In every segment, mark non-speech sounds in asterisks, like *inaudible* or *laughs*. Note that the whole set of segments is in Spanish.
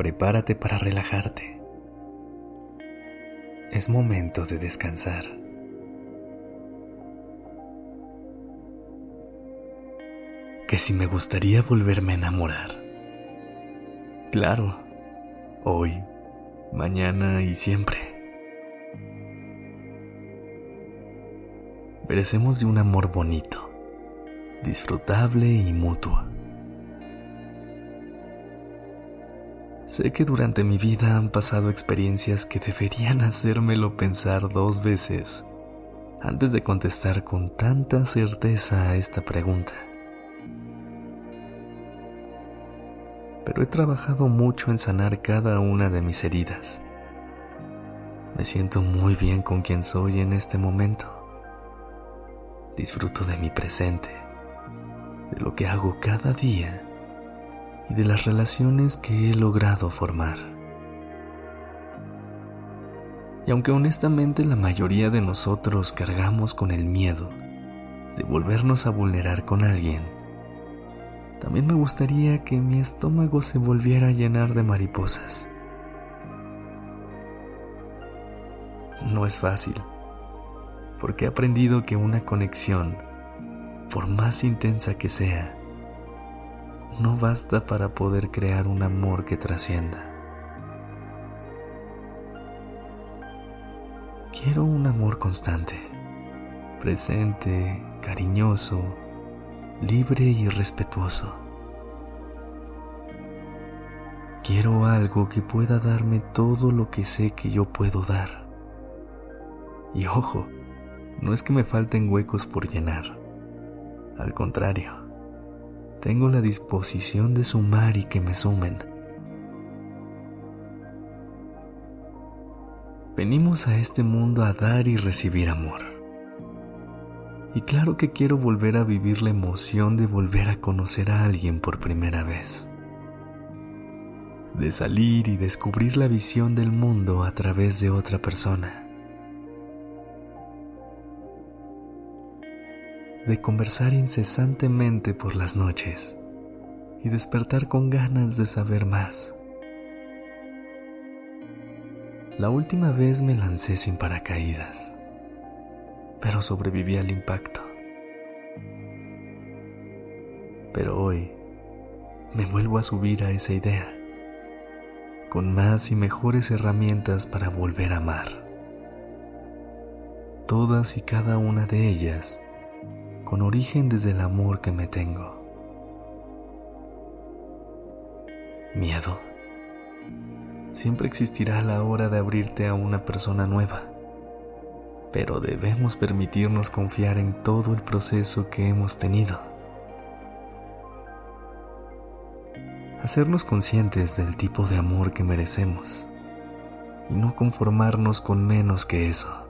Prepárate para relajarte. Es momento de descansar. Que si me gustaría volverme a enamorar. Claro, hoy, mañana y siempre. Merecemos de un amor bonito disfrutable y mutua. Sé que durante mi vida han pasado experiencias que deberían *laughs* hacérmelo pensar dos veces antes de contestar con tanta certeza a esta pregunta. Pero he trabajado mucho en sanar cada una de mis heridas. Me siento muy bien con quien soy en este momento. Disfruto de mi presente de lo que hago cada día y de las relaciones que he logrado formar. Y aunque honestamente la mayoría de nosotros cargamos con el miedo de volvernos a vulnerar con alguien, también me gustaría que mi estómago se volviera a llenar de mariposas. No es fácil, porque he aprendido que una conexión por más intensa que sea, no basta para poder crear un amor que trascienda. Quiero un amor constante, presente, cariñoso, libre y respetuoso. Quiero algo que pueda darme todo lo que sé que yo puedo dar. Y ojo, no es que me falten huecos por llenar. Al contrario, tengo la disposición de sumar y que me sumen. Venimos a este mundo a dar y recibir amor. Y claro que quiero volver a vivir la emoción de volver a conocer a alguien por primera vez. De salir y descubrir la visión del mundo a través de otra persona. De conversar incesantemente por las noches y despertar con ganas de saber más. La última vez me lancé sin paracaídas, pero sobreviví al impacto. Pero hoy me vuelvo a subir a esa idea, con más y mejores herramientas para volver a amar. Todas y cada una de ellas con origen desde el amor que me tengo. Miedo. Siempre existirá la hora de abrirte a una persona nueva, pero debemos permitirnos confiar en todo el proceso que hemos tenido. Hacernos conscientes del tipo de amor que merecemos y no conformarnos con menos que eso.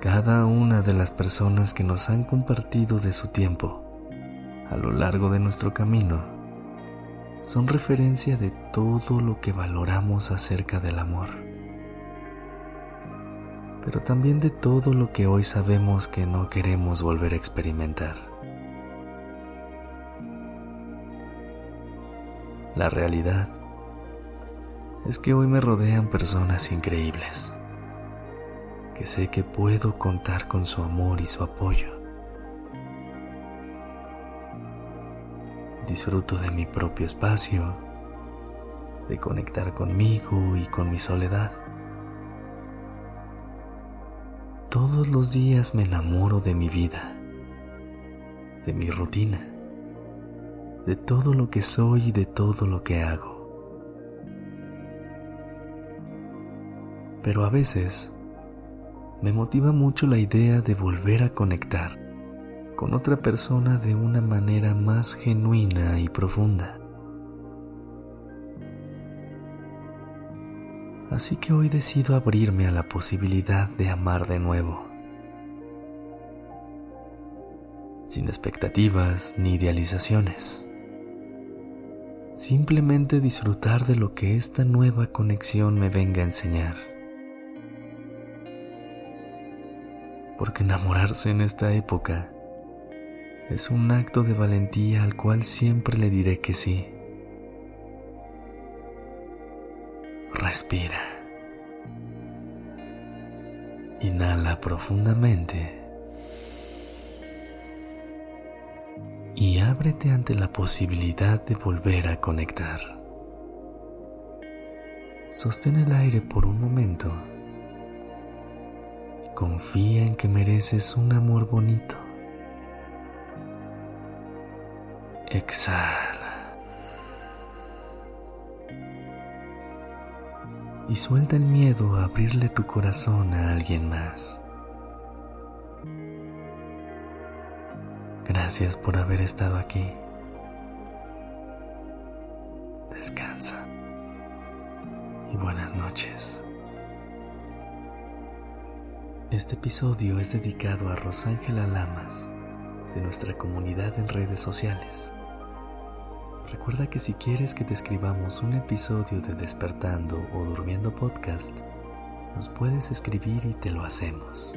Cada una de las personas que nos han compartido de su tiempo a lo largo de nuestro camino son referencia de todo lo que valoramos acerca del amor, pero también de todo lo que hoy sabemos que no queremos volver a experimentar. La realidad es que hoy me rodean personas increíbles que sé que puedo contar con su amor y su apoyo. Disfruto de mi propio espacio, de conectar conmigo y con mi soledad. Todos los días me enamoro de mi vida, de mi rutina, de todo lo que soy y de todo lo que hago. Pero a veces me motiva mucho la idea de volver a conectar con otra persona de una manera más genuina y profunda. Así que hoy decido abrirme a la posibilidad de amar de nuevo. Sin expectativas ni idealizaciones. Simplemente disfrutar de lo que esta nueva conexión me venga a enseñar. Porque enamorarse en esta época es un acto de valentía al cual siempre le diré que sí. Respira. Inhala profundamente. Y ábrete ante la posibilidad de volver a conectar. Sostén el aire por un momento confía en que mereces un amor bonito. Exhala. y suelta el miedo a abrirle tu corazón a alguien más. Gracias por haber estado aquí. Descansa y buenas noches. Este episodio es dedicado a Rosángela Lamas de nuestra comunidad en redes sociales. Recuerda que si quieres que te escribamos un episodio de Despertando o Durmiendo Podcast, nos puedes escribir y te lo hacemos.